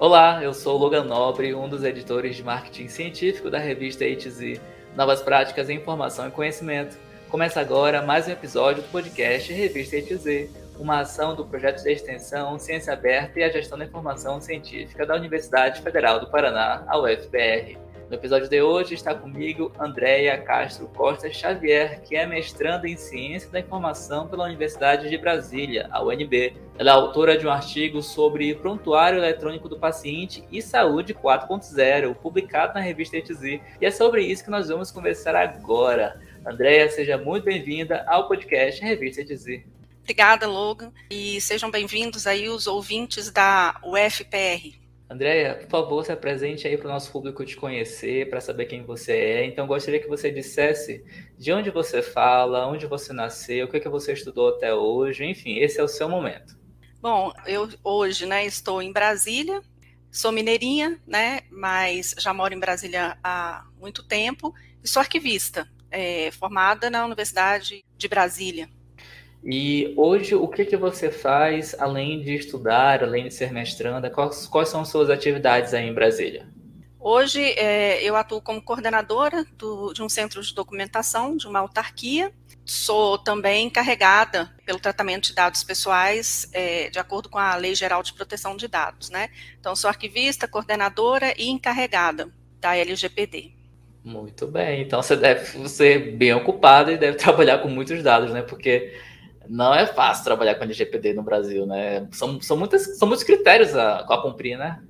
Olá, eu sou Logan Nobre, um dos editores de marketing científico da revista HZ, Novas Práticas em Informação e Conhecimento. Começa agora mais um episódio do podcast Revista HZ, uma ação do projeto de extensão Ciência Aberta e a Gestão da Informação Científica da Universidade Federal do Paraná, a UFPR. No episódio de hoje está comigo Andréia Castro Costa Xavier, que é mestranda em Ciência da Informação pela Universidade de Brasília, a UNB. Ela é autora de um artigo sobre Prontuário Eletrônico do Paciente e Saúde 4.0, publicado na revista ETZ. E é sobre isso que nós vamos conversar agora. Andréia, seja muito bem-vinda ao podcast Revista ETZ. Obrigada, Logan, e sejam bem-vindos aí os ouvintes da UFPR. Andréia, por favor, se apresente aí para o nosso público te conhecer, para saber quem você é. Então, gostaria que você dissesse de onde você fala, onde você nasceu, o que, é que você estudou até hoje, enfim, esse é o seu momento. Bom, eu hoje né, estou em Brasília, sou mineirinha, né, mas já moro em Brasília há muito tempo e sou arquivista, é, formada na Universidade de Brasília. E hoje, o que, que você faz além de estudar, além de ser mestranda? Quais, quais são suas atividades aí em Brasília? Hoje, é, eu atuo como coordenadora do, de um centro de documentação de uma autarquia. Sou também encarregada pelo tratamento de dados pessoais, é, de acordo com a Lei Geral de Proteção de Dados, né? Então, sou arquivista, coordenadora e encarregada da LGPD. Muito bem. Então, você deve ser bem ocupada e deve trabalhar com muitos dados, né? Porque não é fácil trabalhar com LGPD no Brasil, né? São, são, muitas, são muitos critérios a, a cumprir, né?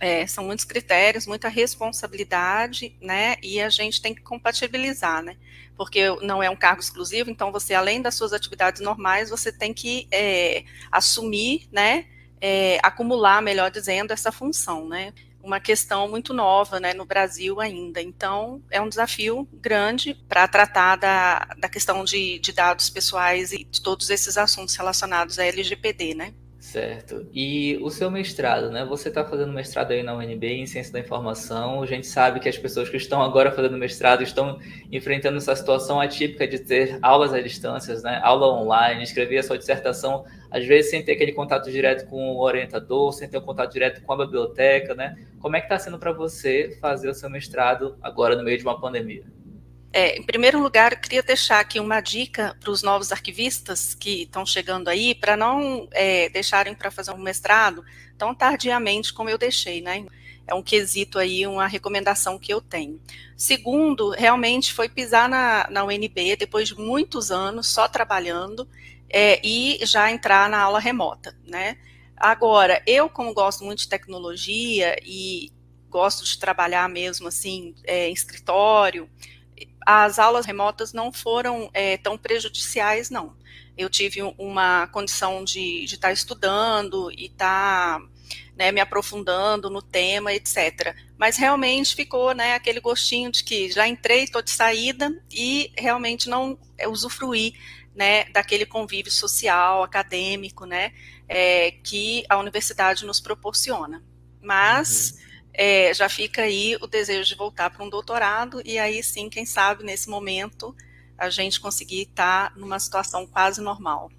É, são muitos critérios, muita responsabilidade, né? E a gente tem que compatibilizar, né? Porque não é um cargo exclusivo, então você, além das suas atividades normais, você tem que é, assumir, né? É, acumular, melhor dizendo, essa função, né? Uma questão muito nova né, no Brasil ainda. Então, é um desafio grande para tratar da, da questão de, de dados pessoais e de todos esses assuntos relacionados à LGPD, né? Certo. E o seu mestrado, né? Você está fazendo mestrado aí na UNB em Ciência da Informação. A gente sabe que as pessoas que estão agora fazendo mestrado estão enfrentando essa situação atípica de ter aulas à distância, né? Aula online, escrever a sua dissertação, às vezes sem ter aquele contato direto com o orientador, sem ter um contato direto com a biblioteca, né? Como é que está sendo para você fazer o seu mestrado agora no meio de uma pandemia? É, em primeiro lugar, eu queria deixar aqui uma dica para os novos arquivistas que estão chegando aí, para não é, deixarem para fazer um mestrado tão tardiamente como eu deixei, né? É um quesito aí, uma recomendação que eu tenho. Segundo, realmente foi pisar na, na UNB depois de muitos anos só trabalhando é, e já entrar na aula remota, né? Agora, eu, como gosto muito de tecnologia e gosto de trabalhar mesmo assim é, em escritório, as aulas remotas não foram é, tão prejudiciais, não. Eu tive uma condição de estar tá estudando e estar tá, né, me aprofundando no tema, etc. Mas realmente ficou né, aquele gostinho de que já entrei, estou de saída e realmente não é, usufruí né, daquele convívio social, acadêmico, né, é, que a universidade nos proporciona. Mas uhum é, já fica aí o desejo de voltar para um doutorado, e aí sim, quem sabe, nesse momento, a gente conseguir estar numa situação quase normal.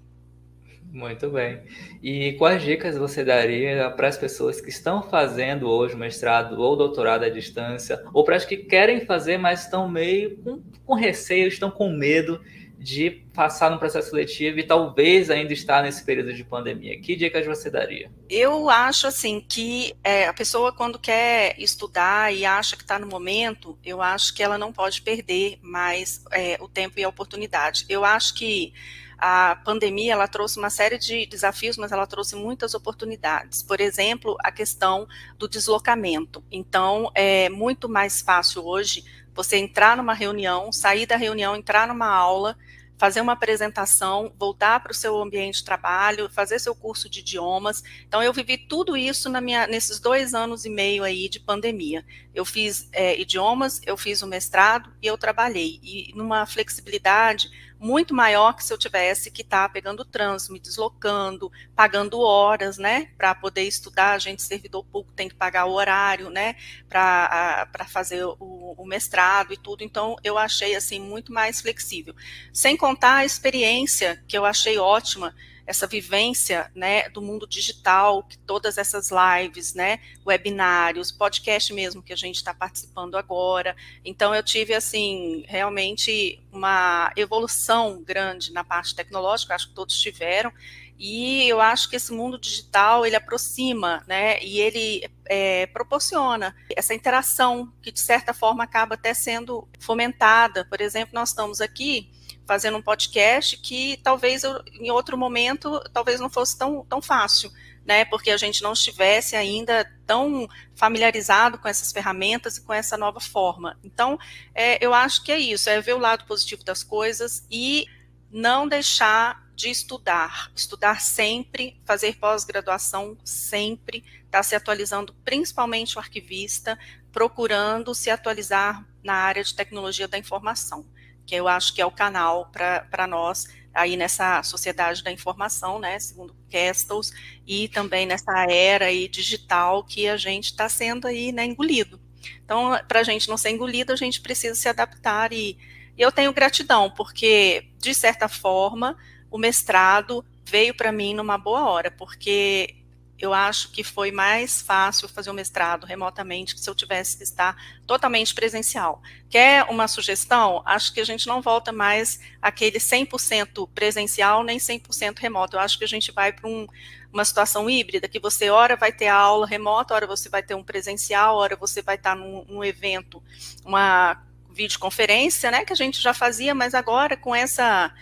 Muito bem. E quais dicas você daria para as pessoas que estão fazendo hoje mestrado ou doutorado à distância, ou para as que querem fazer, mas estão meio com, com receio, estão com medo de passar no processo seletivo e talvez ainda estar nesse período de pandemia? Que dicas você daria? Eu acho assim que é, a pessoa quando quer estudar e acha que está no momento, eu acho que ela não pode perder mais é, o tempo e a oportunidade. Eu acho que a pandemia ela trouxe uma série de desafios, mas ela trouxe muitas oportunidades. Por exemplo, a questão do deslocamento. Então, é muito mais fácil hoje você entrar numa reunião, sair da reunião, entrar numa aula fazer uma apresentação, voltar para o seu ambiente de trabalho, fazer seu curso de idiomas. Então, eu vivi tudo isso minha, nesses dois anos e meio aí de pandemia. Eu fiz é, idiomas, eu fiz o mestrado e eu trabalhei. E numa flexibilidade muito maior que se eu tivesse que estar tá pegando trânsito, me deslocando, pagando horas, né, para poder estudar. A gente, servidor público, tem que pagar o horário, né, para fazer o, o, mestrado e tudo. Então, eu achei, assim, muito mais flexível. Sem contar a experiência, que eu achei ótima, essa vivência, né, do mundo digital, que todas essas lives, né, webinários, podcast mesmo que a gente está participando agora. Então eu tive assim realmente uma evolução grande na parte tecnológica, acho que todos tiveram. E eu acho que esse mundo digital ele aproxima, né? E ele é, proporciona essa interação que de certa forma acaba até sendo fomentada. Por exemplo, nós estamos aqui fazendo um podcast que talvez eu, em outro momento talvez não fosse tão, tão fácil, né? Porque a gente não estivesse ainda tão familiarizado com essas ferramentas e com essa nova forma. Então, é, eu acho que é isso, é ver o lado positivo das coisas e não deixar de estudar, estudar sempre, fazer pós-graduação sempre, estar tá se atualizando, principalmente o arquivista, procurando se atualizar na área de tecnologia da informação, que eu acho que é o canal para nós aí nessa sociedade da informação, né, segundo Castles, e também nessa era aí digital que a gente está sendo aí, né, engolido. Então, para a gente não ser engolido, a gente precisa se adaptar e eu tenho gratidão, porque, de certa forma, o mestrado veio para mim numa boa hora, porque eu acho que foi mais fácil fazer o mestrado remotamente que se eu tivesse que estar totalmente presencial. Quer uma sugestão? Acho que a gente não volta mais aquele 100% presencial nem 100% remoto. Eu acho que a gente vai para um, uma situação híbrida, que você, hora vai ter a aula remota, hora você vai ter um presencial, hora você vai estar num, num evento, uma videoconferência, né, que a gente já fazia, mas agora com essa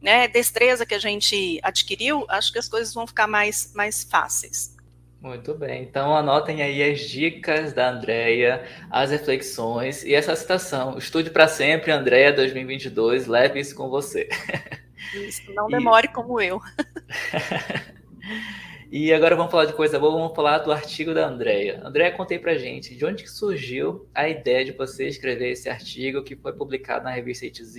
né, destreza que a gente adquiriu, acho que as coisas vão ficar mais, mais fáceis. Muito bem, então anotem aí as dicas da Andrea, as reflexões e essa citação. Estude para sempre, Andrea 2022, leve isso com você. Isso, não demore e... como eu. e agora vamos falar de coisa boa, vamos falar do artigo da Andrea. Andrea, contei pra gente de onde surgiu a ideia de você escrever esse artigo que foi publicado na revista ITZ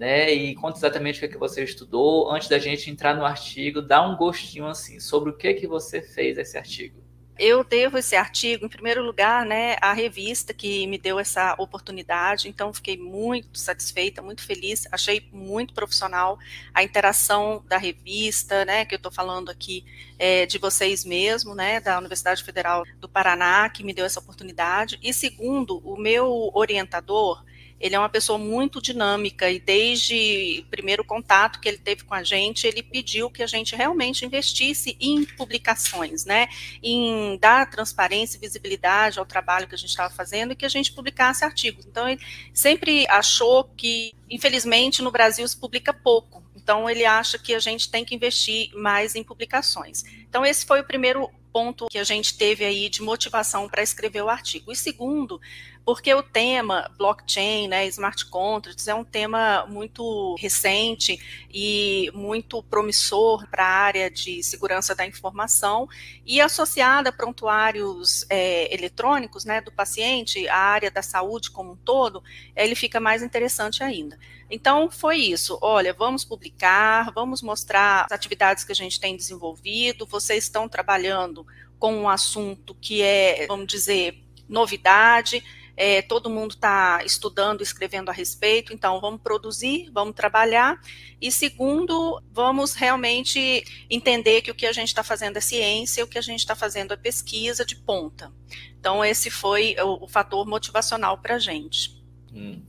né? E conta exatamente o que, é que você estudou. Antes da gente entrar no artigo, dá um gostinho assim sobre o que é que você fez esse artigo. Eu devo esse artigo, em primeiro lugar, né, à revista que me deu essa oportunidade, então fiquei muito satisfeita, muito feliz, achei muito profissional a interação da revista, né, que eu estou falando aqui é, de vocês mesmo, né, da Universidade Federal do Paraná, que me deu essa oportunidade, e segundo, o meu orientador, ele é uma pessoa muito dinâmica e desde o primeiro contato que ele teve com a gente, ele pediu que a gente realmente investisse em publicações, né? Em dar transparência e visibilidade ao trabalho que a gente estava fazendo e que a gente publicasse artigos. Então, ele sempre achou que, infelizmente, no Brasil se publica pouco. Então, ele acha que a gente tem que investir mais em publicações. Então, esse foi o primeiro ponto que a gente teve aí de motivação para escrever o artigo. E segundo, porque o tema blockchain, né, smart contracts é um tema muito recente e muito promissor para a área de segurança da informação e associada a prontuários é, eletrônicos, né, do paciente, a área da saúde como um todo, ele fica mais interessante ainda. Então, foi isso. Olha, vamos publicar, vamos mostrar as atividades que a gente tem desenvolvido. Vocês estão trabalhando com um assunto que é, vamos dizer, novidade é, todo mundo está estudando, escrevendo a respeito, então vamos produzir, vamos trabalhar, e segundo, vamos realmente entender que o que a gente está fazendo é ciência, o que a gente está fazendo é pesquisa de ponta. Então, esse foi o, o fator motivacional para a gente. Hum.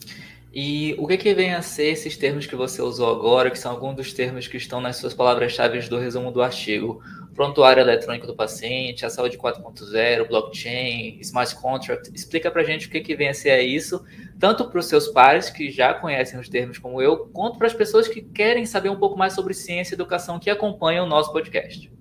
E o que, que vem a ser esses termos que você usou agora, que são alguns dos termos que estão nas suas palavras-chave do resumo do artigo? prontuário eletrônico do paciente, a saúde 4.0, blockchain, smart contract. Explica para a gente o que, que vem a ser isso, tanto para os seus pares, que já conhecem os termos como eu, quanto para as pessoas que querem saber um pouco mais sobre ciência e educação que acompanham o nosso podcast.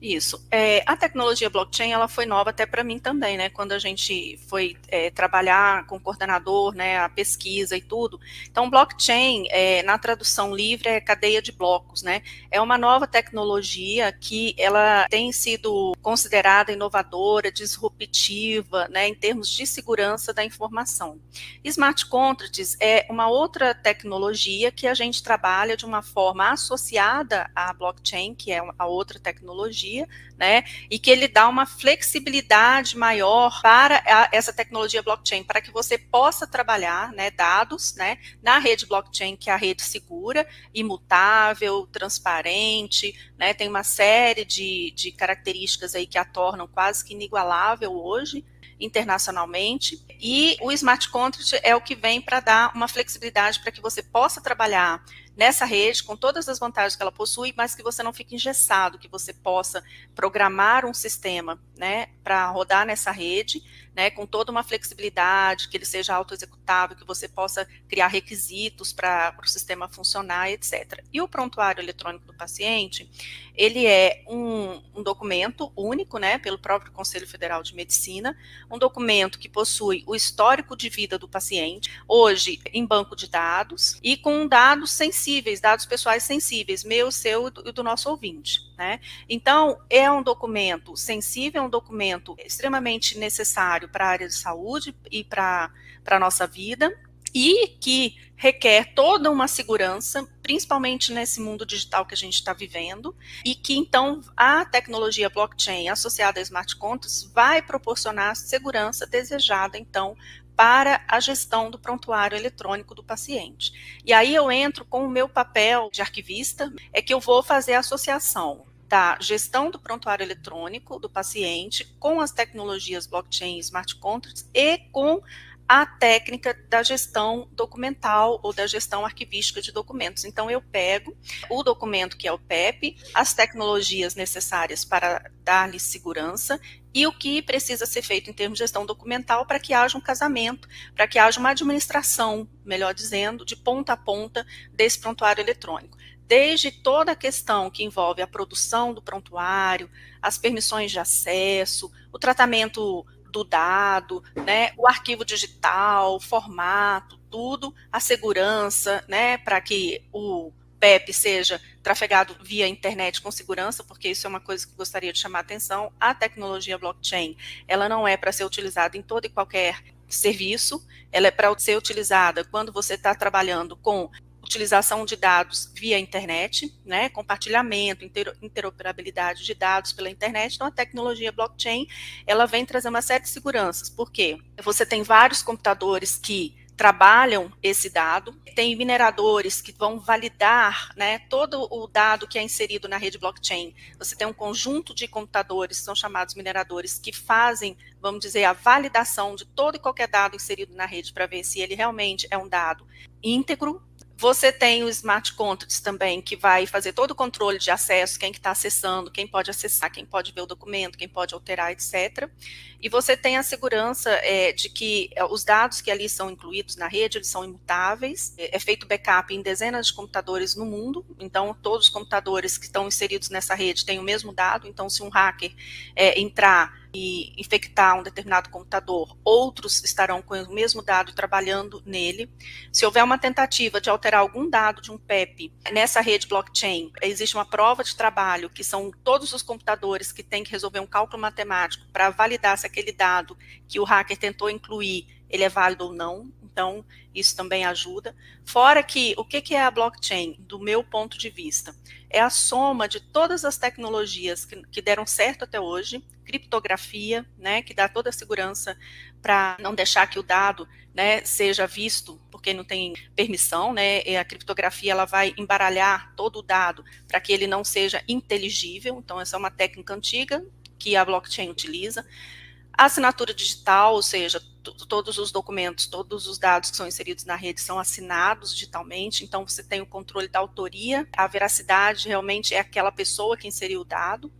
Isso. É, a tecnologia blockchain, ela foi nova até para mim também, né? Quando a gente foi é, trabalhar com o coordenador, né, a pesquisa e tudo. Então, blockchain, é, na tradução livre, é cadeia de blocos, né? É uma nova tecnologia que ela tem sido considerada inovadora, disruptiva, né, em termos de segurança da informação. Smart contracts é uma outra tecnologia que a gente trabalha de uma forma associada à blockchain, que é a outra tecnologia, tecnologia, né? E que ele dá uma flexibilidade maior para a, essa tecnologia blockchain, para que você possa trabalhar, né, dados, né, na rede blockchain, que é a rede segura, imutável, transparente, né? Tem uma série de, de características aí que a tornam quase que inigualável hoje, internacionalmente. E o smart contract é o que vem para dar uma flexibilidade para que você possa trabalhar nessa rede, com todas as vantagens que ela possui, mas que você não fique engessado, que você possa programar um sistema né, para rodar nessa rede, né, com toda uma flexibilidade, que ele seja autoexecutável, que você possa criar requisitos para o sistema funcionar, etc. E o prontuário eletrônico do paciente, ele é um, um documento único, né, pelo próprio Conselho Federal de Medicina, um documento que possui o histórico de vida do paciente, hoje em banco de dados, e com dados sensíveis, dados pessoais sensíveis, meu, seu e do, do nosso ouvinte. Né? Então, é um documento sensível, é um documento extremamente necessário para a área de saúde e para a nossa vida, e que requer toda uma segurança, principalmente nesse mundo digital que a gente está vivendo, e que então a tecnologia blockchain associada a smart contracts vai proporcionar a segurança desejada então para a gestão do prontuário eletrônico do paciente. E aí eu entro com o meu papel de arquivista, é que eu vou fazer a associação da gestão do prontuário eletrônico do paciente com as tecnologias blockchain e smart contracts e com a técnica da gestão documental ou da gestão arquivística de documentos. Então, eu pego o documento que é o PEP, as tecnologias necessárias para dar-lhe segurança e o que precisa ser feito em termos de gestão documental para que haja um casamento, para que haja uma administração, melhor dizendo, de ponta a ponta desse prontuário eletrônico desde toda a questão que envolve a produção do prontuário, as permissões de acesso, o tratamento do dado, né, o arquivo digital, o formato, tudo, a segurança, né, para que o PEP seja trafegado via internet com segurança, porque isso é uma coisa que gostaria de chamar a atenção. A tecnologia blockchain, ela não é para ser utilizada em todo e qualquer serviço, ela é para ser utilizada quando você está trabalhando com utilização de dados via internet, né, compartilhamento, interoperabilidade de dados pela internet. Então, a tecnologia blockchain, ela vem trazer uma série de seguranças. Por quê? Você tem vários computadores que trabalham esse dado, tem mineradores que vão validar né, todo o dado que é inserido na rede blockchain. Você tem um conjunto de computadores, são chamados mineradores, que fazem, vamos dizer, a validação de todo e qualquer dado inserido na rede para ver se ele realmente é um dado íntegro, você tem o Smart Contracts também, que vai fazer todo o controle de acesso, quem que está acessando, quem pode acessar, quem pode ver o documento, quem pode alterar, etc. E você tem a segurança é, de que é, os dados que ali são incluídos na rede, eles são imutáveis, é, é feito backup em dezenas de computadores no mundo, então todos os computadores que estão inseridos nessa rede têm o mesmo dado, então se um hacker é, entrar e infectar um determinado computador, outros estarão com o mesmo dado trabalhando nele. Se houver uma tentativa de alterar algum dado de um PEP nessa rede blockchain, existe uma prova de trabalho, que são todos os computadores que têm que resolver um cálculo matemático para validar se aquele dado que o hacker tentou incluir, ele é válido ou não. Então, isso também ajuda. Fora que, o que é a blockchain, do meu ponto de vista? É a soma de todas as tecnologias que, que deram certo até hoje, criptografia, né, que dá toda a segurança para não deixar que o dado né, seja visto porque não tem permissão, né? A criptografia ela vai embaralhar todo o dado para que ele não seja inteligível. Então essa é uma técnica antiga que a blockchain utiliza. A assinatura digital, ou seja, todos os documentos, todos os dados que são inseridos na rede são assinados digitalmente, então você tem o controle da autoria, a veracidade realmente é aquela pessoa que inseriu o dado.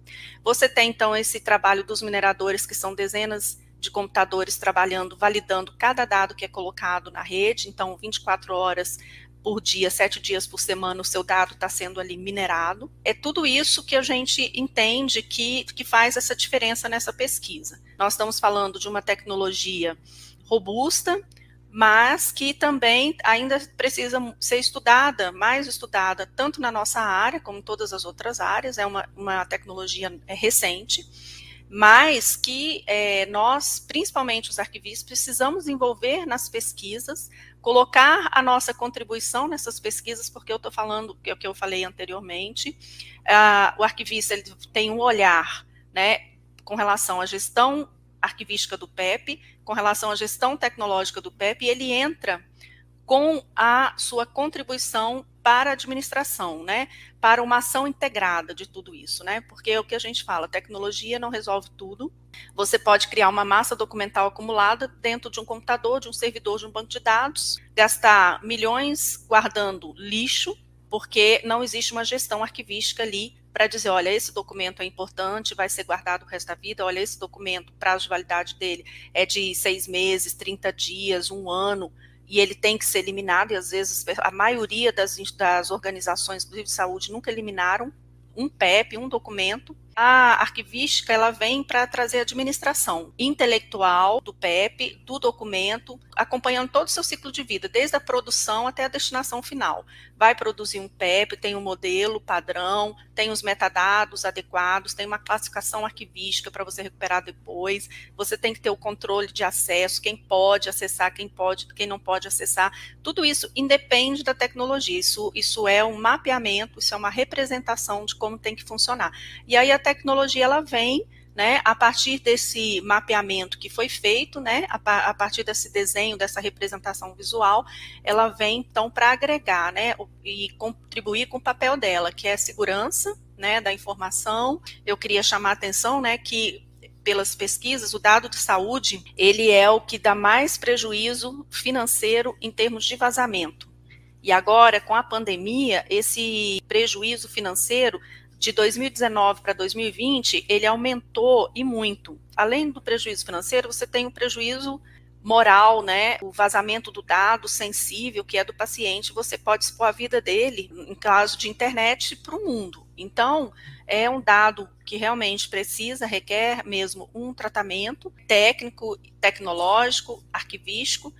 Você tem então esse trabalho dos mineradores, que são dezenas de computadores trabalhando, validando cada dado que é colocado na rede, então 24 horas por dia, sete dias por semana, o seu dado está sendo ali minerado. É tudo isso que a gente entende que, que faz essa diferença nessa pesquisa. Nós estamos falando de uma tecnologia robusta, mas que também ainda precisa ser estudada, mais estudada, tanto na nossa área como em todas as outras áreas, é uma, uma tecnologia é, recente, mas que é, nós, principalmente os arquivistas, precisamos envolver nas pesquisas, colocar a nossa contribuição nessas pesquisas, porque eu estou falando, que é o que eu falei anteriormente, a, o arquivista ele tem um olhar, né, com relação à gestão arquivística do PEP, com relação à gestão tecnológica do PEP, e ele entra com a sua contribuição para a administração, né? Para uma ação integrada de tudo isso, né? Porque é o que a gente fala, tecnologia não resolve tudo. Você pode criar uma massa documental acumulada dentro de um computador, de um servidor, de um banco de dados, gastar milhões guardando lixo, porque não existe uma gestão arquivística ali para dizer, olha, esse documento é importante, vai ser guardado o resto da vida, olha, esse documento, prazo de validade dele é de seis meses, 30 dias, um ano, e ele tem que ser eliminado, e às vezes a maioria das, das organizações, de saúde, nunca eliminaram um PEP, um documento, a arquivística ela vem para trazer administração intelectual do PEP, do documento, acompanhando todo o seu ciclo de vida, desde a produção até a destinação final. Vai produzir um PEP, tem um modelo padrão, tem os metadados adequados, tem uma classificação arquivística para você recuperar depois. Você tem que ter o controle de acesso, quem pode acessar, quem pode, quem não pode acessar. Tudo isso independe da tecnologia. Isso, isso é um mapeamento, isso é uma representação de como tem que funcionar. E aí a tecnologia ela vem né, a partir desse mapeamento que foi feito, né, a, a, partir desse desenho, dessa representação visual, ela vem então para agregar, né, e contribuir com o papel dela, que é segurança, né, da informação. Eu queria chamar a atenção, né, que pelas pesquisas, o dado de saúde, ele é o que dá mais prejuízo financeiro em termos de vazamento. E agora, com a pandemia, esse prejuízo financeiro de 2019 para 2020, ele aumentou e muito. Além do prejuízo financeiro, você tem o prejuízo moral, né? O vazamento do dado sensível que é do paciente, você pode expor a vida dele, em caso de internet, para o mundo. Então, é um dado que realmente precisa, requer mesmo um tratamento técnico, tecnológico, arquivístico,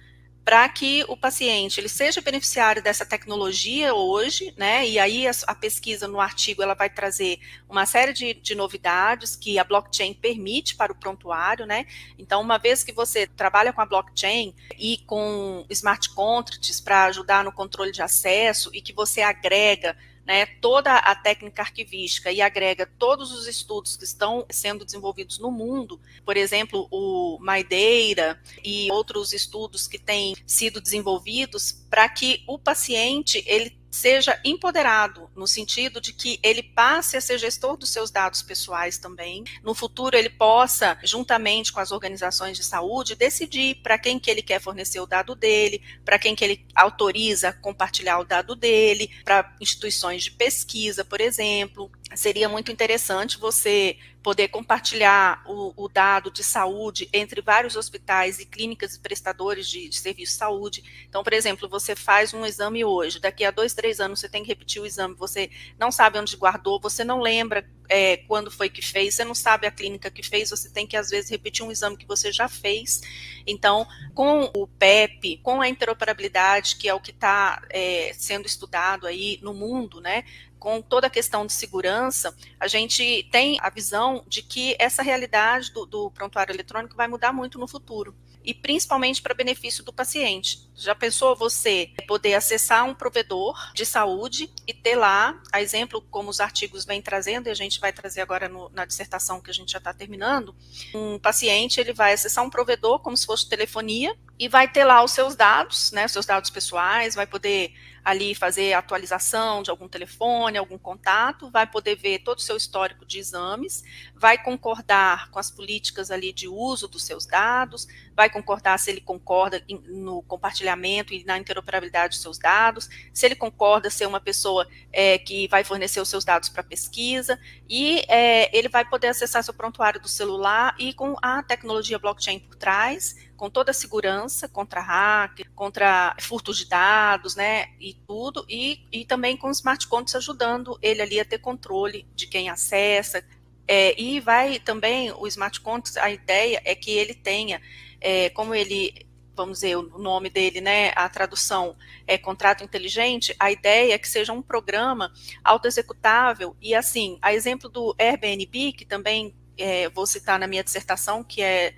para que o paciente ele seja beneficiário dessa tecnologia hoje, né? E aí a, a pesquisa no artigo ela vai trazer uma série de, de, novidades que a blockchain permite para o prontuário, né? Então, uma vez que você trabalha com a blockchain e com smart contracts para ajudar no controle de acesso e que você agrega né, toda a técnica arquivística e agrega todos os estudos que estão sendo desenvolvidos no mundo, por exemplo, o Maideira e outros estudos que têm sido desenvolvidos para que o paciente ele seja empoderado, no sentido de que ele passe a ser gestor dos seus dados pessoais também. No futuro, ele possa, juntamente com as organizações de saúde, decidir para quem que ele quer fornecer o dado dele, para quem que ele autoriza compartilhar o dado dele, para instituições de pesquisa, por exemplo. Seria muito interessante você poder compartilhar o, o, dado de saúde entre vários hospitais e clínicas e prestadores de, de serviço de saúde. Então, por exemplo, você faz um exame hoje, daqui a dois, três anos você tem que repetir o exame, você não sabe onde guardou, você não lembra é, quando foi que fez, você não sabe a clínica que fez, você tem que, às vezes, repetir um exame que você já fez. Então, com o PEP, com a interoperabilidade, que é o que está é, sendo estudado aí no mundo, né? Com toda a questão de segurança, a gente tem a visão de que essa realidade do, do prontuário eletrônico vai mudar muito no futuro e principalmente para benefício do paciente. Já pensou você poder acessar um provedor de saúde e ter lá, a exemplo como os artigos vêm trazendo, e a gente vai trazer agora no, na dissertação que a gente já está terminando, um paciente ele vai acessar um provedor como se fosse telefonia e vai ter lá os seus dados, né, seus dados pessoais, vai poder ali fazer atualização de algum telefone, algum contato, vai poder ver todo o seu histórico de exames, vai concordar com as políticas ali de uso dos seus dados, vai concordar se ele concorda no compartilhamento e na interoperabilidade dos seus dados, se ele concorda ser uma pessoa é, que vai fornecer os seus dados para pesquisa, e é, ele vai poder acessar seu prontuário do celular e com a tecnologia blockchain por trás, com toda a segurança contra hacker, contra furtos de dados, né, e tudo, e, e também com smart contracts ajudando ele ali a ter controle de quem acessa, é, e vai também, o smart contracts, a ideia é que ele tenha, é, como ele vamos dizer, o nome dele, né, a tradução é contrato inteligente, a ideia é que seja um programa autoexecutável. E assim, a exemplo do Airbnb, que também é, vou citar na minha dissertação, que é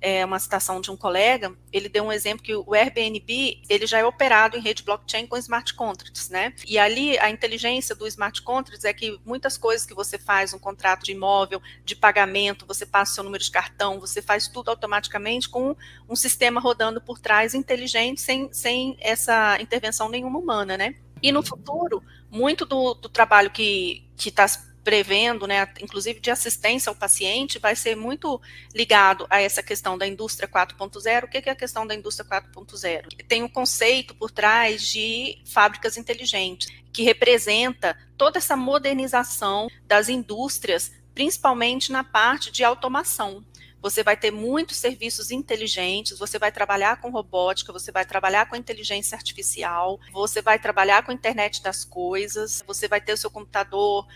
é uma citação de um colega, ele deu um exemplo que o Airbnb, ele já é operado em rede blockchain com smart contracts, né? E ali a inteligência do smart contracts é que muitas coisas que você faz, um contrato de imóvel, de pagamento, você passa seu número de cartão, você faz tudo automaticamente com um sistema rodando por trás inteligente, sem, sem essa intervenção nenhuma humana, né? E no futuro, muito do, do trabalho que está prevendo, né, inclusive de assistência ao paciente, vai ser muito ligado a essa questão da indústria 4.0. O que é a questão da indústria 4.0? Tem um conceito por trás de fábricas inteligentes, que representa toda essa modernização das indústrias, principalmente na parte de automação você vai ter muitos serviços inteligentes, você vai trabalhar com robótica, você vai trabalhar com inteligência artificial, você vai trabalhar com internet das coisas, você vai ter o seu computador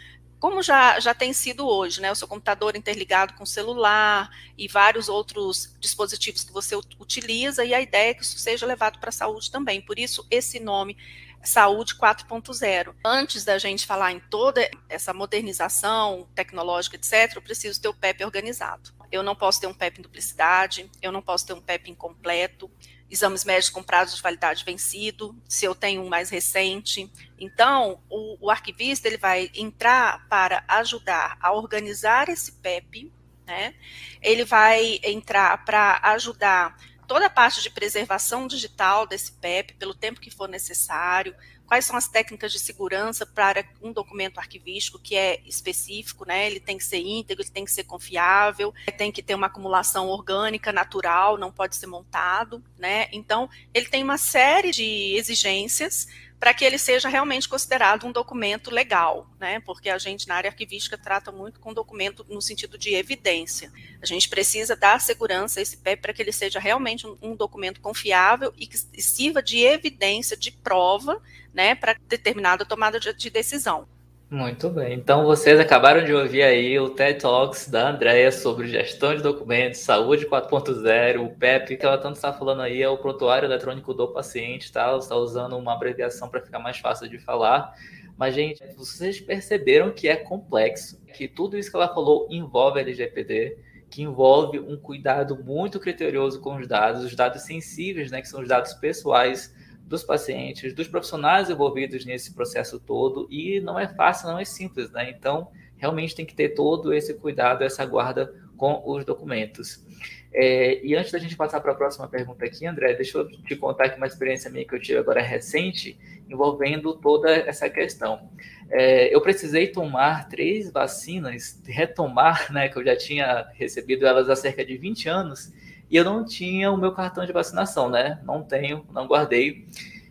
como já, já tem sido hoje, né? O seu computador interligado com o celular e vários outros dispositivos que você utiliza, e a ideia é que isso seja levado para a saúde também. Por isso, esse nome Saúde 4.0. Antes da gente falar em toda essa modernização tecnológica, etc., eu preciso ter o PEP organizado. Eu não posso ter um PEP em duplicidade, eu não posso ter um PEP incompleto, exames médicos com prazo de validade vencido, se eu tenho um mais recente. Então, o, o arquivista ele vai entrar para ajudar a organizar esse PEP, né? Ele vai entrar para ajudar toda a parte de preservação digital desse PEP pelo tempo que for necessário, quais são as técnicas de segurança para um documento arquivístico que é específico, né? Ele tem que ser íntegro, ele tem que ser confiável, tem que ter uma acumulação orgânica, natural, não pode ser montado, né? Então, ele tem uma série de exigências para que ele seja realmente considerado um documento legal, né? Porque a gente na área arquivística trata muito com documento no sentido de evidência. A gente precisa dar segurança a esse PEP para que ele seja realmente um, um documento confiável e que sirva de evidência, de prova, né, para determinada tomada de, de decisão. Muito bem. Então vocês acabaram de ouvir aí o TED Talks da Andrea sobre gestão de documentos, saúde 4.0, o PEP, que ela tanto está falando aí, é o prontuário eletrônico do paciente, tá? Ela está usando uma abreviação para ficar mais fácil de falar. Mas, gente, vocês perceberam que é complexo, que tudo isso que ela falou envolve LGPD, que envolve um cuidado muito criterioso com os dados, os dados sensíveis, né, que são os dados pessoais dos pacientes, dos profissionais envolvidos nesse processo todo, e não é fácil, não é simples, né? Então, realmente tem que ter todo esse cuidado, essa guarda com os documentos. É, e antes da gente passar para a próxima pergunta aqui, André, deixa eu te contar aqui uma experiência minha que eu tive agora recente, envolvendo toda essa questão. É, eu precisei tomar três vacinas, retomar, né, que eu já tinha recebido elas há cerca de 20 anos, e eu não tinha o meu cartão de vacinação, né? Não tenho, não guardei.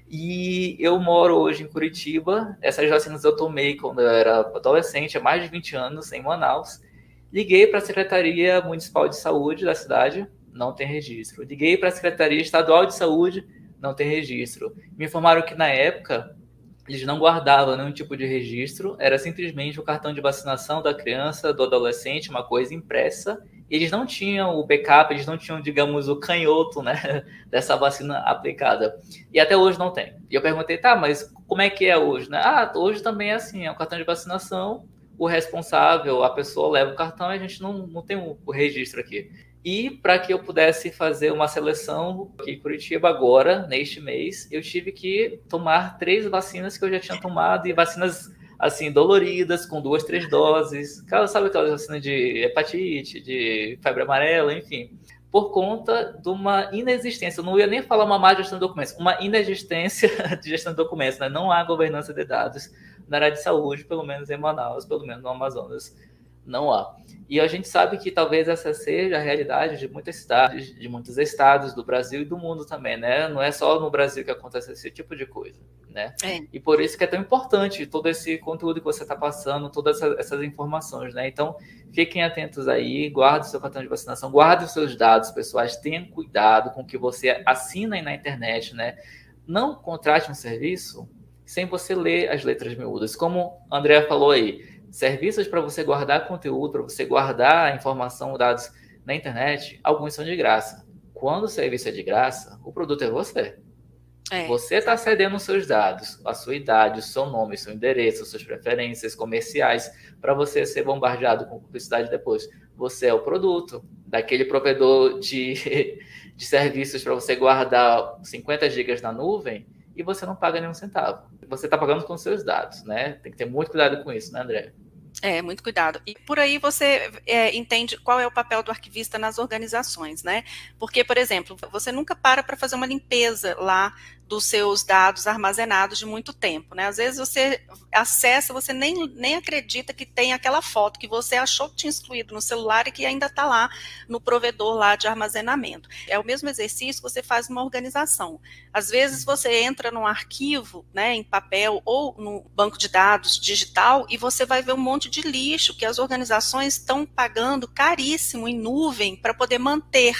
E eu moro hoje em Curitiba. Essas vacinas eu tomei quando eu era adolescente, há mais de 20 anos, em Manaus. Liguei para a Secretaria Municipal de Saúde da cidade, não tem registro. Liguei para a Secretaria Estadual de Saúde, não tem registro. Me informaram que na época eles não guardavam nenhum tipo de registro, era simplesmente o cartão de vacinação da criança, do adolescente, uma coisa impressa eles não tinham o backup, eles não tinham, digamos, o canhoto, né, dessa vacina aplicada. E até hoje não tem. E eu perguntei, tá, mas como é que é hoje, né? Ah, hoje também é assim, é um cartão de vacinação, o responsável, a pessoa leva o cartão e a gente não, não tem o, o registro aqui. E para que eu pudesse fazer uma seleção aqui em Curitiba agora, neste mês, eu tive que tomar três vacinas que eu já tinha tomado e vacinas assim, doloridas, com duas, três doses. Sabe aquela vacina de hepatite, de febre amarela, enfim. Por conta de uma inexistência, eu não ia nem falar uma má gestão de documentos, uma inexistência de gestão de documentos, né? não há governança de dados na área de saúde, pelo menos em Manaus, pelo menos no Amazonas não há. E a gente sabe que talvez essa seja a realidade de muitas cidades, de muitos estados do Brasil e do mundo também, né? Não é só no Brasil que acontece esse tipo de coisa, né? É. E por isso que é tão importante todo esse conteúdo que você está passando, todas essas, essas, informações, né? Então, fiquem atentos aí, guarde o seu cartão de vacinação, guarde os seus dados pessoais, tenha cuidado com o que você assina aí na internet, né? Não contrate um serviço sem você ler as letras miúdas. Como a Andrea falou aí, serviços para você guardar conteúdo, para você guardar informação, dados na internet, alguns são de graça. Quando o serviço é de graça, o produto é você. É. Você está cedendo os seus dados, a sua idade, o seu nome, o seu endereço, suas preferências comerciais, para você ser bombardeado com publicidade depois. Você é o produto daquele provedor de, de serviços para você guardar 50 gigas na nuvem e você não paga nenhum centavo. Você está pagando com seus dados, né? Tem que ter muito cuidado com isso, né, André? É, muito cuidado. E por aí você é, entende qual é o papel do arquivista nas organizações, né? Porque, por exemplo, você nunca para para fazer uma limpeza lá dos seus dados armazenados de muito tempo, né? Às vezes você acessa, você nem, nem acredita que tem aquela foto que você achou que tinha excluído no celular e que ainda está lá no provedor lá de armazenamento. É o mesmo exercício que você faz numa organização. Às vezes você entra num arquivo, né, em papel ou no banco de dados digital e você vai ver um monte de lixo que as organizações estão pagando caríssimo em nuvem para poder manter.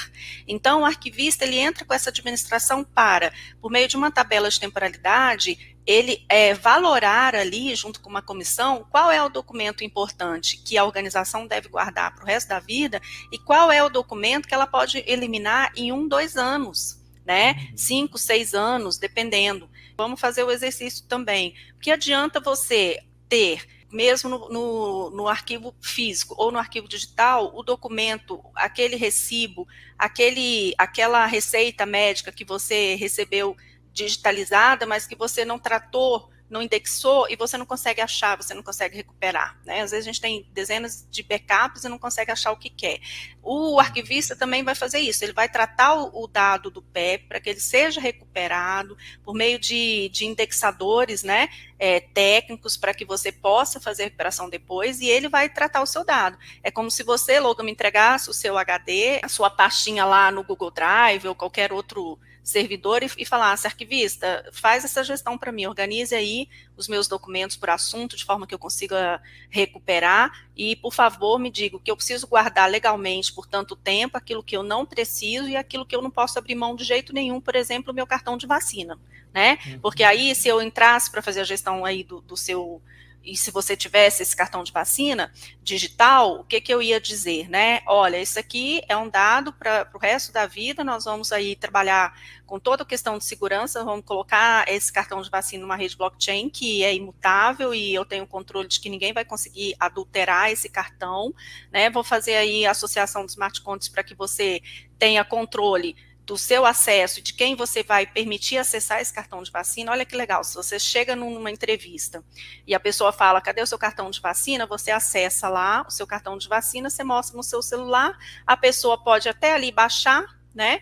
Então o arquivista ele entra com essa administração para, por meio de uma tabela de temporalidade, ele é, valorar ali, junto com uma comissão, qual é o documento importante que a organização deve guardar para o resto da vida e qual é o documento que ela pode eliminar em um, dois anos, né? Uhum. Cinco, seis anos, dependendo. Vamos fazer o exercício também. O que adianta você ter mesmo no, no, no, arquivo físico ou no arquivo digital, o documento, aquele recibo, aquele, aquela receita médica que você recebeu digitalizada, mas que você não tratou, não indexou e você não consegue achar, você não consegue recuperar. Né? Às vezes a gente tem dezenas de backups e não consegue achar o que quer. O arquivista também vai fazer isso, ele vai tratar o, dado do PEP para que ele seja recuperado por meio de, de indexadores né, é, técnicos para que você possa fazer a recuperação depois e ele vai tratar o seu dado. É como se você, logo me entregasse o seu HD, a sua pastinha lá no Google Drive ou qualquer outro servidor e, e falasse, arquivista, faz essa gestão para mim, organize aí os meus documentos por assunto, de forma que eu consiga recuperar, e, por favor, me diga o que eu preciso guardar legalmente por tanto tempo, aquilo que eu não preciso e aquilo que eu não posso abrir mão de jeito nenhum, por exemplo, o meu cartão de vacina, né? Uhum. Porque aí, se eu entrasse para fazer a gestão aí do, do seu e se você tivesse esse cartão de vacina digital, o que, que eu ia dizer, né? Olha, isso aqui é um dado para o resto da vida, nós vamos aí trabalhar com toda a questão de segurança, vamos colocar esse cartão de vacina numa rede blockchain que é imutável e eu tenho controle de que ninguém vai conseguir adulterar esse cartão, né? Vou fazer aí a associação dos smart contracts para que você tenha controle do seu acesso, de quem você vai permitir acessar esse cartão de vacina, olha que legal, se você chega numa entrevista e a pessoa fala, cadê o seu cartão de vacina? Você acessa lá o seu cartão de vacina, você mostra no seu celular, a pessoa pode até ali baixar né?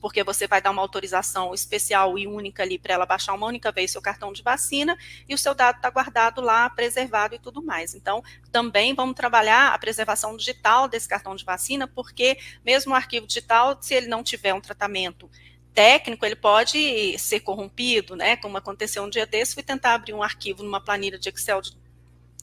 Porque você vai dar uma autorização especial e única ali para ela baixar uma única vez seu cartão de vacina e o seu dado está guardado lá, preservado e tudo mais. Então, também vamos trabalhar a preservação digital desse cartão de vacina, porque mesmo o arquivo digital, se ele não tiver um tratamento técnico, ele pode ser corrompido, né? Como aconteceu um dia desse, fui tentar abrir um arquivo numa planilha de Excel de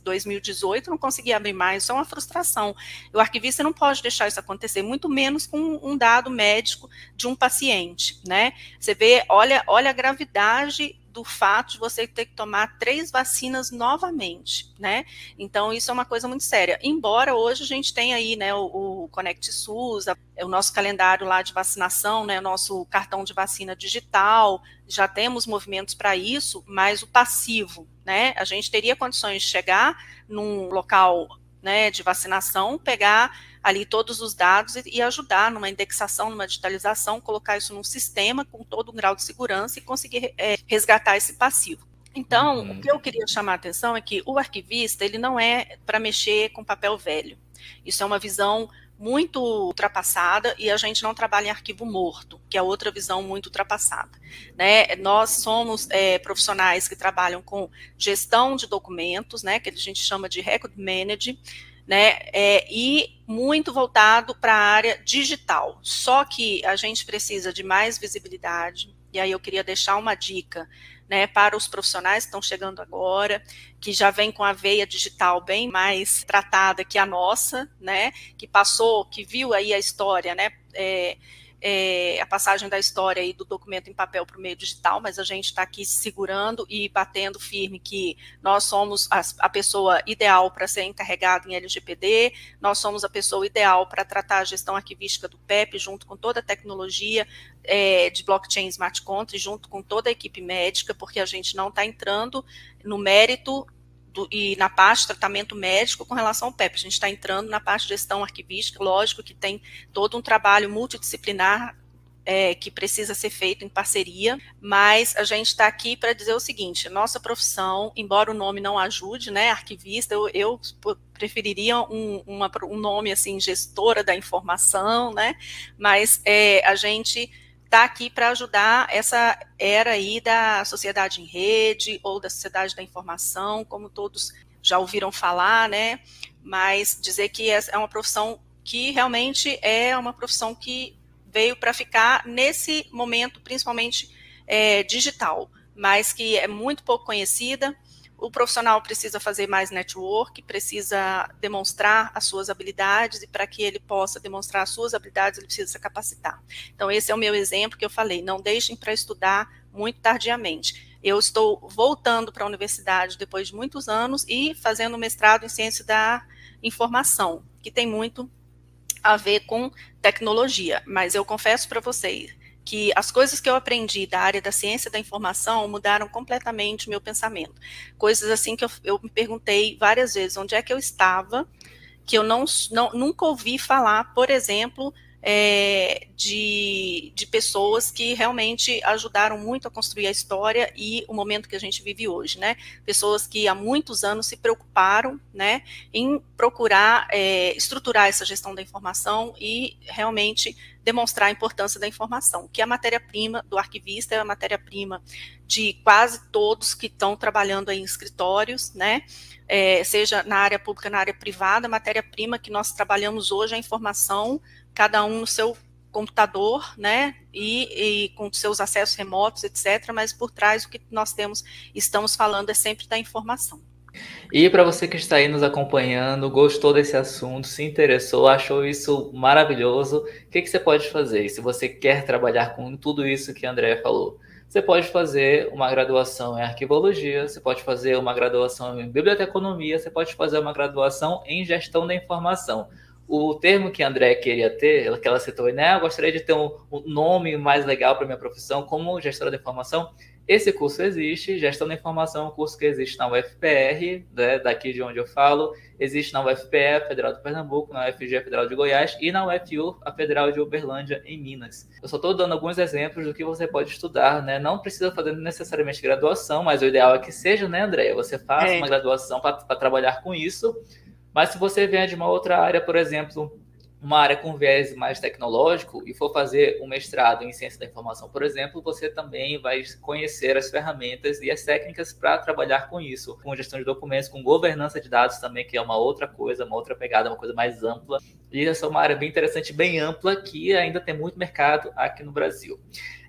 2018, não consegui abrir mais, isso é uma frustração. O arquivista não pode deixar isso acontecer, muito menos com um dado médico de um paciente, né? Você vê, olha, olha a gravidade do fato de você ter que tomar três vacinas novamente, né? Então, isso é uma coisa muito séria. Embora hoje a gente tenha aí, né, o, o Connect SUS, a, é o nosso calendário lá de vacinação, né, o nosso cartão de vacina digital, já temos movimentos para isso, mas o passivo, né, a gente teria condições de chegar num local né, de vacinação, pegar ali todos os dados e, e, ajudar numa indexação, numa digitalização, colocar isso num sistema com todo um grau de segurança e conseguir é, resgatar esse passivo. Então, uhum. o que eu queria chamar a atenção é que o arquivista, ele não é para mexer com papel velho. Isso é uma visão muito ultrapassada e a gente não trabalha em arquivo morto, que é outra visão muito ultrapassada. Né? Nós somos é, profissionais que trabalham com gestão de documentos, né, que a gente chama de record management, né, é, e muito voltado para a área digital. Só que a gente precisa de mais visibilidade, e aí eu queria deixar uma dica né, para os profissionais que estão chegando agora, que já vem com a veia digital bem mais tratada que a nossa, né, que passou, que viu aí a história, né, é, é, a passagem da história e do documento em papel para o meio digital, mas a gente está aqui segurando e batendo firme que nós somos a, a pessoa ideal para ser encarregada em LGPD, nós somos a pessoa ideal para tratar a gestão arquivística do PEP, junto com toda a tecnologia é, de blockchain smart contract, junto com toda a equipe médica, porque a gente não está entrando no mérito do, e na parte de tratamento médico com relação ao PEP. A gente está entrando na parte de gestão arquivística, lógico que tem todo um trabalho multidisciplinar é, que precisa ser feito em parceria, mas a gente está aqui para dizer o seguinte: nossa profissão, embora o nome não ajude, né, arquivista, eu, eu preferiria um, uma, um nome assim, gestora da informação, né, mas é, a gente está aqui para ajudar essa era aí da sociedade em rede ou da sociedade da informação, como todos já ouviram falar, né? Mas dizer que é, uma profissão que realmente é uma profissão que veio para ficar nesse momento, principalmente é, digital, mas que é muito pouco conhecida o profissional precisa fazer mais network, precisa demonstrar as suas habilidades, e para que ele possa demonstrar as suas habilidades, ele precisa se capacitar. Então, esse é o meu exemplo que eu falei: não deixem para estudar muito tardiamente. Eu estou voltando para a universidade depois de muitos anos e fazendo mestrado em ciência da informação, que tem muito a ver com tecnologia. Mas eu confesso para vocês, que as coisas que eu aprendi da área da ciência da informação mudaram completamente o meu pensamento. Coisas assim que eu, eu me perguntei várias vezes onde é que eu estava, que eu não, não nunca ouvi falar, por exemplo, é, de, de pessoas que realmente ajudaram muito a construir a história e o momento que a gente vive hoje, né? Pessoas que há muitos anos se preocuparam, né, em procurar é, estruturar essa gestão da informação e realmente demonstrar a importância da informação, que a matéria-prima do arquivista é a matéria-prima de quase todos que estão trabalhando em escritórios, né? É, seja na área pública, na área privada, a matéria-prima que nós trabalhamos hoje é a informação cada um no seu computador, né, e, e, com seus acessos remotos, etc. Mas por trás o que nós temos, estamos falando é sempre da informação. E para você que está aí nos acompanhando, gostou desse assunto, se interessou, achou isso maravilhoso, o que, que você pode fazer? Se você quer trabalhar com tudo isso que a André falou, você pode fazer uma graduação em arquivologia, você pode fazer uma graduação em biblioteconomia, você pode fazer uma graduação em gestão da informação o termo que a André queria ter, que ela citou, né? Eu gostaria de ter um, um nome mais legal para minha profissão como gestora de informação. Esse curso existe, Gestão da Informação é um curso que existe na UFPR, né, daqui de onde eu falo, existe na UFPE, a Federal de Pernambuco, na UFG, Federal de Goiás, e na UFU, a Federal de Uberlândia, em Minas. Eu só estou dando alguns exemplos do que você pode estudar, né? Não precisa fazer necessariamente graduação, mas o ideal é que seja, né, André? Você faça é. uma graduação para trabalhar com isso, mas se você vier de uma outra área, por exemplo, uma área com viés mais tecnológico e for fazer um mestrado em ciência da informação, por exemplo, você também vai conhecer as ferramentas e as técnicas para trabalhar com isso, com gestão de documentos, com governança de dados também, que é uma outra coisa, uma outra pegada, uma coisa mais ampla. E essa é uma área bem interessante, bem ampla, que ainda tem muito mercado aqui no Brasil.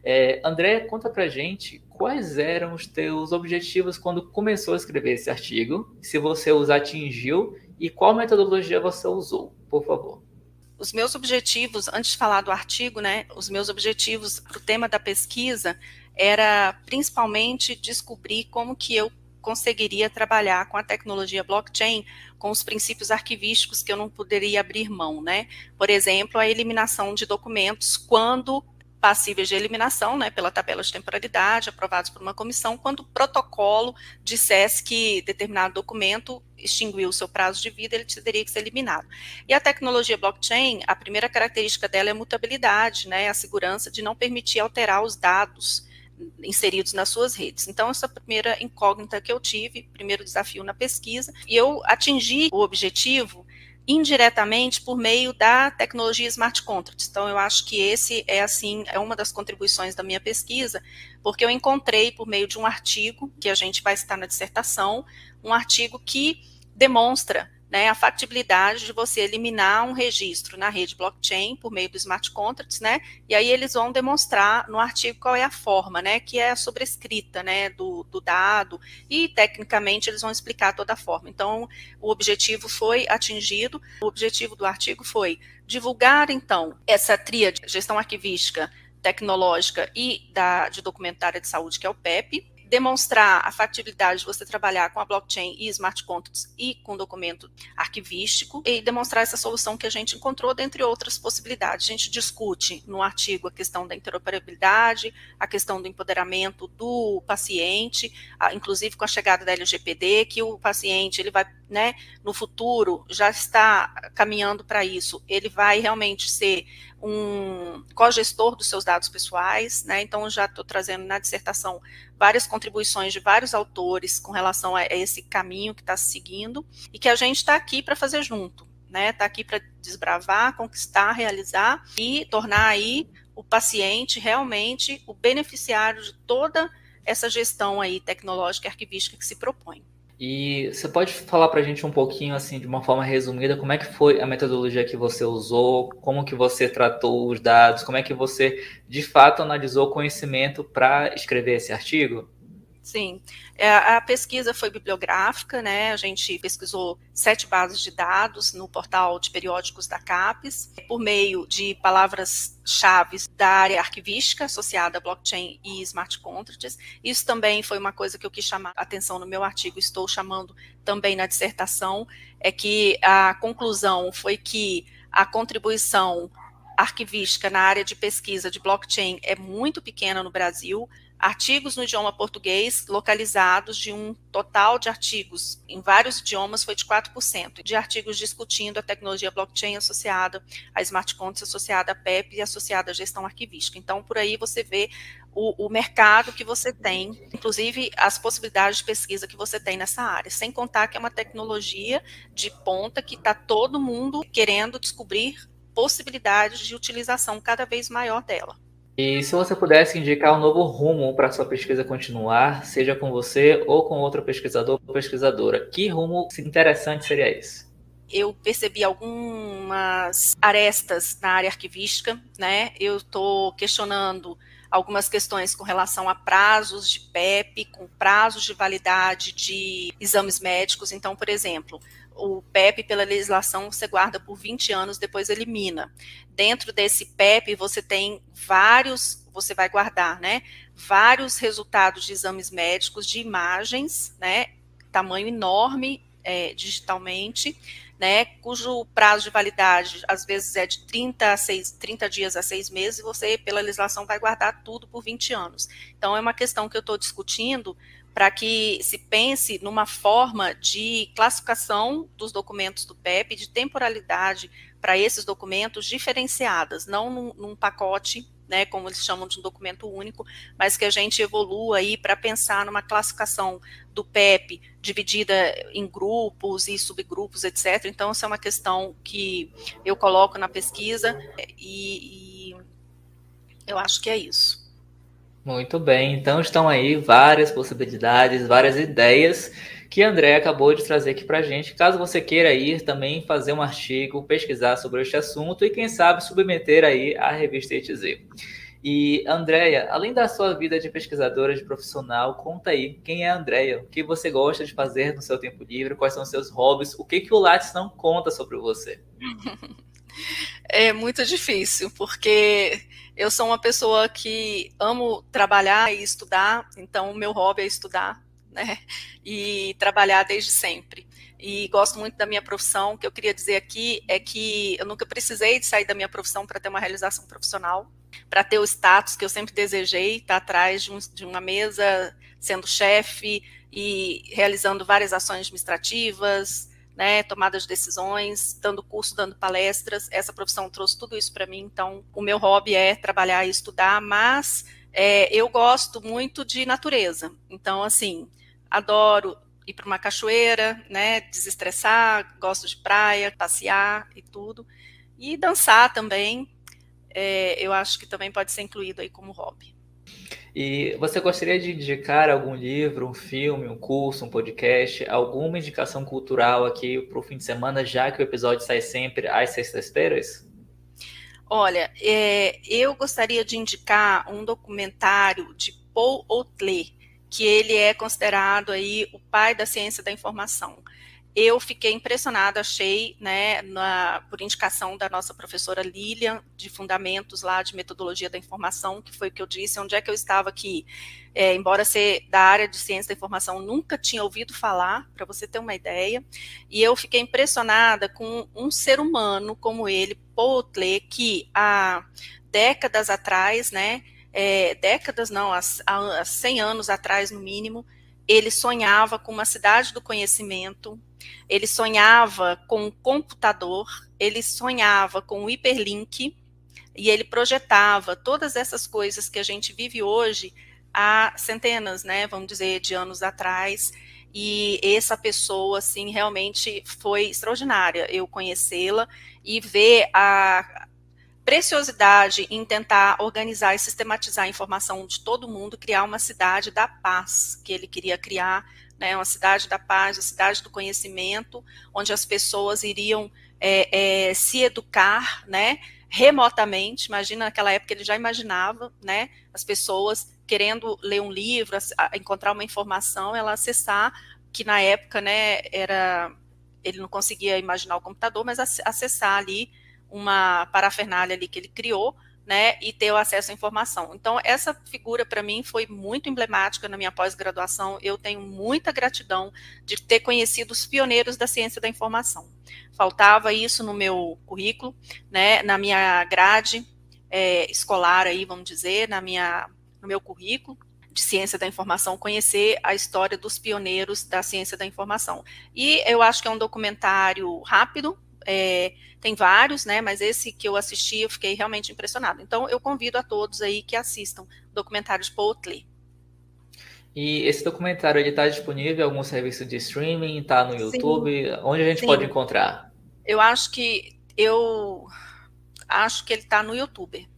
É, André, conta pra gente quais eram os teus objetivos quando começou a escrever esse artigo, se você os atingiu e qual metodologia você usou, por favor? Os meus objetivos, antes de falar do artigo, né, os meus objetivos para o tema da pesquisa era principalmente descobrir como que eu conseguiria trabalhar com a tecnologia blockchain, com os princípios arquivísticos que eu não poderia abrir mão, né? Por exemplo, a eliminação de documentos quando passíveis de eliminação, né, pela tabela de temporalidade, aprovados por uma comissão, quando o protocolo dissesse que determinado documento extinguiu o seu prazo de vida, ele teria que ser eliminado. E a tecnologia blockchain, a primeira característica dela é a mutabilidade, né, a segurança de não permitir alterar os dados inseridos nas suas redes. Então, essa primeira incógnita que eu tive, primeiro desafio na pesquisa, e eu atingi o objetivo indiretamente por meio da tecnologia smart contracts. Então, eu acho que esse é assim é uma das contribuições da minha pesquisa, porque eu encontrei por meio de um artigo que a gente vai citar na dissertação, um artigo que demonstra né, a factibilidade de você eliminar um registro na rede blockchain por meio do smart contracts, né, e aí eles vão demonstrar no artigo qual é a forma, né, que é a sobrescrita, né, do, do dado, e tecnicamente eles vão explicar toda a forma. Então, o objetivo foi atingido, o objetivo do artigo foi divulgar, então, essa tríade, gestão arquivística, tecnológica e da, de documentária de saúde, que é o PEP, demonstrar a factibilidade de você trabalhar com a blockchain e smart contracts e com documento arquivístico e demonstrar essa solução que a gente encontrou, dentre outras possibilidades. A gente discute no artigo a questão da interoperabilidade, a questão do empoderamento do paciente, inclusive com a chegada da LGPD, que o paciente ele vai, né, no futuro já está caminhando para isso. Ele vai realmente ser um co-gestor dos seus dados pessoais, né? Então, já estou trazendo na dissertação várias contribuições de vários autores com relação a esse caminho que está seguindo e que a gente está aqui para fazer junto, né? Está aqui para desbravar, conquistar, realizar e tornar aí o paciente realmente o beneficiário de toda essa gestão aí tecnológica e arquivística que se propõe. E você pode falar para a gente um pouquinho, assim, de uma forma resumida, como é que foi a metodologia que você usou, como que você tratou os dados, como é que você, de fato, analisou o conhecimento para escrever esse artigo? Sim, é, a pesquisa foi bibliográfica, né? A gente pesquisou sete bases de dados no portal de periódicos da CAPES, por meio de palavras-chave da área arquivística associada a blockchain e smart contracts. Isso também foi uma coisa que eu quis chamar a atenção no meu artigo, estou chamando também na dissertação, é que a conclusão foi que a contribuição arquivística na área de pesquisa de blockchain é muito pequena no Brasil artigos no idioma português localizados de um total de artigos em vários idiomas foi de 4%, de artigos discutindo a tecnologia blockchain associada a smart contracts, associada a PEP e associada à gestão arquivística. Então, por aí você vê o, o, mercado que você tem, inclusive as possibilidades de pesquisa que você tem nessa área, sem contar que é uma tecnologia de ponta que está todo mundo querendo descobrir possibilidades de utilização cada vez maior dela. E se você pudesse indicar um novo rumo para sua pesquisa continuar, seja com você ou com outro pesquisador ou pesquisadora, que rumo interessante seria esse? eu percebi algumas arestas na área arquivística, né? Eu estou questionando algumas questões com relação a prazos de PEP, com prazos de validade de exames médicos. Então, por exemplo, o PEP, pela legislação, você guarda por 20 anos, depois elimina. Dentro desse PEP, você tem vários, você vai guardar, né? Vários resultados de exames médicos, de imagens, né? Tamanho enorme é, digitalmente, né? Cujo prazo de validade, às vezes, é de 30, a 6, 30 dias a 6 meses, e você, pela legislação, vai guardar tudo por 20 anos. Então, é uma questão que eu estou discutindo para que se pense numa forma de classificação dos documentos do PEP, de temporalidade para esses documentos diferenciadas, não num, num pacote né, como eles chamam de um documento único, mas que a gente evolua aí para pensar numa classificação do PEP dividida em grupos e subgrupos, etc. Então, essa é uma questão que eu coloco na pesquisa e, e eu acho que é isso. Muito bem, então estão aí várias possibilidades, várias ideias que André acabou de trazer aqui para a gente. Caso você queira ir também fazer um artigo, pesquisar sobre este assunto e quem sabe submeter aí à revista ETZ. E Andréia, além da sua vida de pesquisadora, de profissional, conta aí quem é a Andréia, o que você gosta de fazer no seu tempo livre, quais são os seus hobbies, o que, que o Lattes não conta sobre você. É muito difícil, porque eu sou uma pessoa que amo trabalhar e estudar, então o meu hobby é estudar, né? E trabalhar desde sempre. E gosto muito da minha profissão. O que eu queria dizer aqui é que eu nunca precisei de sair da minha profissão para ter uma realização profissional, para ter o status que eu sempre desejei, estar tá atrás de, um, de uma mesa, sendo chefe e realizando várias ações administrativas, né, tomada de decisões, dando curso, dando palestras. Essa profissão trouxe tudo isso para mim. Então, o meu hobby é trabalhar e estudar, mas é, eu gosto muito de natureza. Então, assim, adoro ir para uma cachoeira, né, desestressar, gosto de praia, passear e tudo. E dançar também, é, eu acho que também pode ser incluído aí como hobby. E você gostaria de indicar algum livro, um filme, um curso, um podcast, alguma indicação cultural aqui para o fim de semana, já que o episódio sai sempre às sextas-feiras? Olha, é, eu gostaria de indicar um documentário de Paul Otlet, que ele é considerado aí o pai da ciência da informação eu fiquei impressionada, achei, né, na, por indicação da nossa professora Lilian, de Fundamentos lá de Metodologia da Informação, que foi o que eu disse, onde é que eu estava aqui, é, embora ser da área de Ciência da Informação, nunca tinha ouvido falar, para você ter uma ideia, e eu fiquei impressionada com um ser humano como ele, Potle, que há décadas atrás, né, é, décadas não, há, há 100 anos atrás no mínimo, ele sonhava com uma cidade do conhecimento, ele sonhava com um computador, ele sonhava com o hiperlink e ele projetava todas essas coisas que a gente vive hoje há centenas, né, vamos dizer, de anos atrás. E essa pessoa, assim, realmente foi extraordinária. Eu conhecê-la e ver a, preciosidade em tentar organizar e sistematizar a informação de todo mundo, criar uma cidade da paz que ele queria criar, né, uma cidade da paz, uma cidade do conhecimento, onde as pessoas iriam é, é, se educar, né, remotamente. Imagina naquela época ele já imaginava, né, as pessoas querendo ler um livro, encontrar uma informação, ela acessar que na época, né, era ele não conseguia imaginar o computador, mas acessar ali uma parafernália ali que ele criou, né, e ter o acesso à informação. Então, essa figura para mim foi muito emblemática na minha pós-graduação. Eu tenho muita gratidão de ter conhecido os pioneiros da ciência da informação. Faltava isso no meu currículo, né, na minha grade é, escolar aí, vamos dizer, na minha, no meu currículo de ciência da informação, conhecer a história dos pioneiros da ciência da informação. E eu acho que é um documentário rápido, é, tem vários, né? Mas esse que eu assisti, eu fiquei realmente impressionado. Então, eu convido a todos aí que assistam documentários Potley. E esse documentário ele está disponível em algum serviço de streaming? Está no YouTube? Sim. Onde a gente Sim. pode encontrar? Eu acho que eu acho que ele está no YouTube.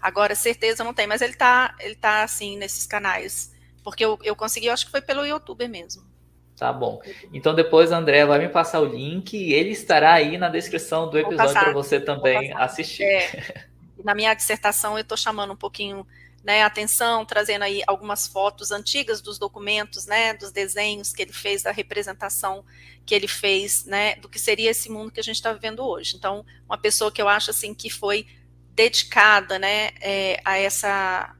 Agora, certeza não tem, mas ele está ele tá assim nesses canais. Porque eu, eu consegui, eu acho que foi pelo YouTube mesmo. Tá bom. Então depois a André vai me passar o link e ele estará aí na descrição do episódio para você também assistir. É, na minha dissertação eu estou chamando um pouquinho né, atenção, trazendo aí algumas fotos antigas dos documentos, né, dos desenhos que ele fez, da representação que ele fez, né, do que seria esse mundo que a gente está vivendo hoje. Então, uma pessoa que eu acho assim que foi dedicada, né, é, a essa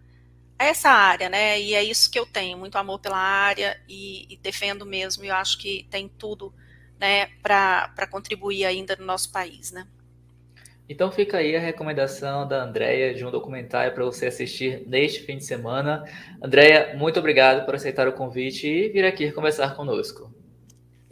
essa área, né? E é isso que eu tenho, muito amor pela área e, e defendo mesmo. E eu acho que tem tudo, né, para contribuir ainda no nosso país, né? Então fica aí a recomendação da Andrea de um documentário para você assistir neste fim de semana. Andrea, muito obrigado por aceitar o convite e vir aqui conversar conosco.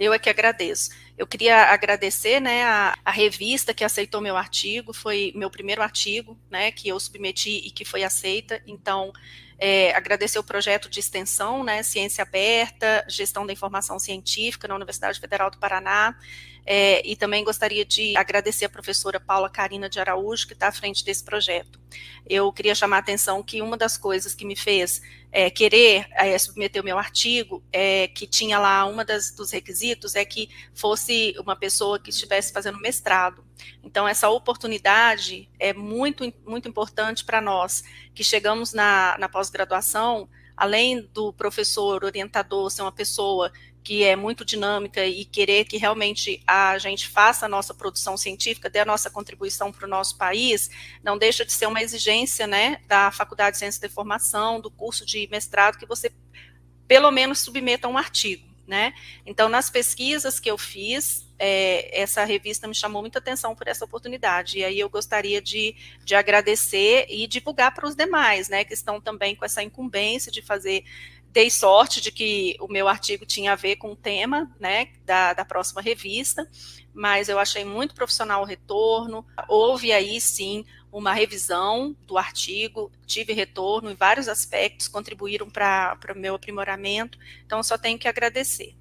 Eu é que agradeço. Eu queria agradecer né, a, a, revista que aceitou meu artigo, foi meu primeiro artigo né, que eu submeti e que foi aceita. Então, é, agradecer o projeto de extensão, né, Ciência Aberta, Gestão da Informação Científica na Universidade Federal do Paraná, é, e também gostaria de agradecer a professora Paula Carina de Araújo, que está à frente desse projeto. Eu queria chamar a atenção que uma das coisas que me fez é, querer é, submeter o meu artigo, é, que tinha lá, uma das, dos requisitos é que fosse uma pessoa que estivesse fazendo mestrado. Então, essa oportunidade é muito, muito importante para nós, que chegamos na, na pós-graduação, além do professor orientador ser uma pessoa que é muito dinâmica e querer que realmente a gente faça a nossa produção científica, dê a nossa contribuição para o nosso país, não deixa de ser uma exigência, né, da Faculdade de Ciência da Formação, do curso de mestrado, que você pelo menos submeta um artigo, né? Então, nas pesquisas que eu fiz, é, essa revista me chamou muita atenção por essa oportunidade, e aí eu gostaria de, de agradecer e divulgar para os demais, né, que estão também com essa incumbência de fazer dei sorte de que o meu artigo tinha a ver com o tema né, da, da próxima revista, mas eu achei muito profissional o retorno. Houve aí sim uma revisão do artigo, tive retorno em vários aspectos, contribuíram para o meu aprimoramento, então só tenho que agradecer.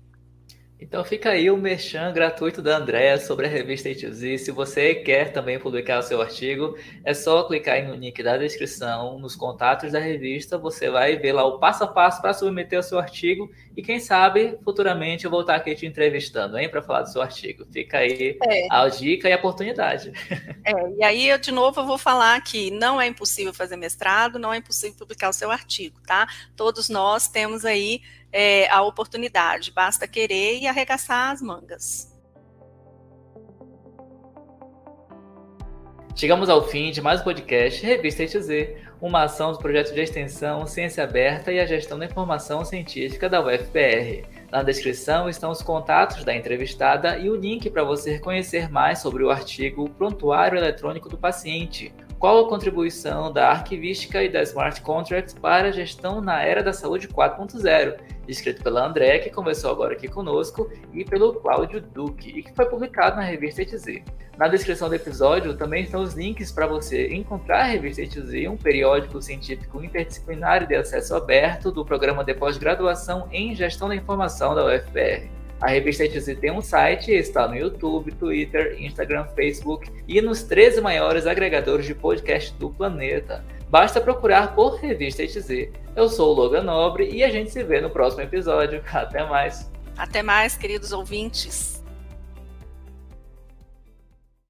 Então fica aí o merchan gratuito da Andrea sobre a revista A2Z. Se você quer também publicar o seu artigo, é só clicar aí no link da descrição, nos contatos da revista, você vai ver lá o passo a passo para submeter o seu artigo e quem sabe futuramente eu vou estar aqui te entrevistando, hein, para falar do seu artigo. Fica aí é. a dica e a oportunidade. É, e aí, eu, de novo, eu vou falar que não é impossível fazer mestrado, não é impossível publicar o seu artigo, tá? Todos nós temos aí é, a oportunidade, basta querer e arregaçar as mangas. Chegamos ao fim de mais um podcast Revista ETZ, uma ação do projeto de extensão Ciência Aberta e a Gestão da Informação Científica da UFPR. Na descrição estão os contatos da entrevistada e o link para você conhecer mais sobre o artigo Prontuário Eletrônico do Paciente, qual a contribuição da arquivística e da smart contracts para a gestão na era da saúde 4.0, escrito pela André, que conversou agora aqui conosco, e pelo Cláudio Duque, e que foi publicado na revista ETZ. Na descrição do episódio também estão os links para você encontrar a revista ETZ, um periódico científico interdisciplinar de acesso aberto do programa de pós-graduação em gestão da informação da UFPR. A revista ETZ tem um site, está no YouTube, Twitter, Instagram, Facebook e nos 13 maiores agregadores de podcast do planeta. Basta procurar por Revista ETZ. Eu sou o Logan Nobre e a gente se vê no próximo episódio. Até mais. Até mais, queridos ouvintes.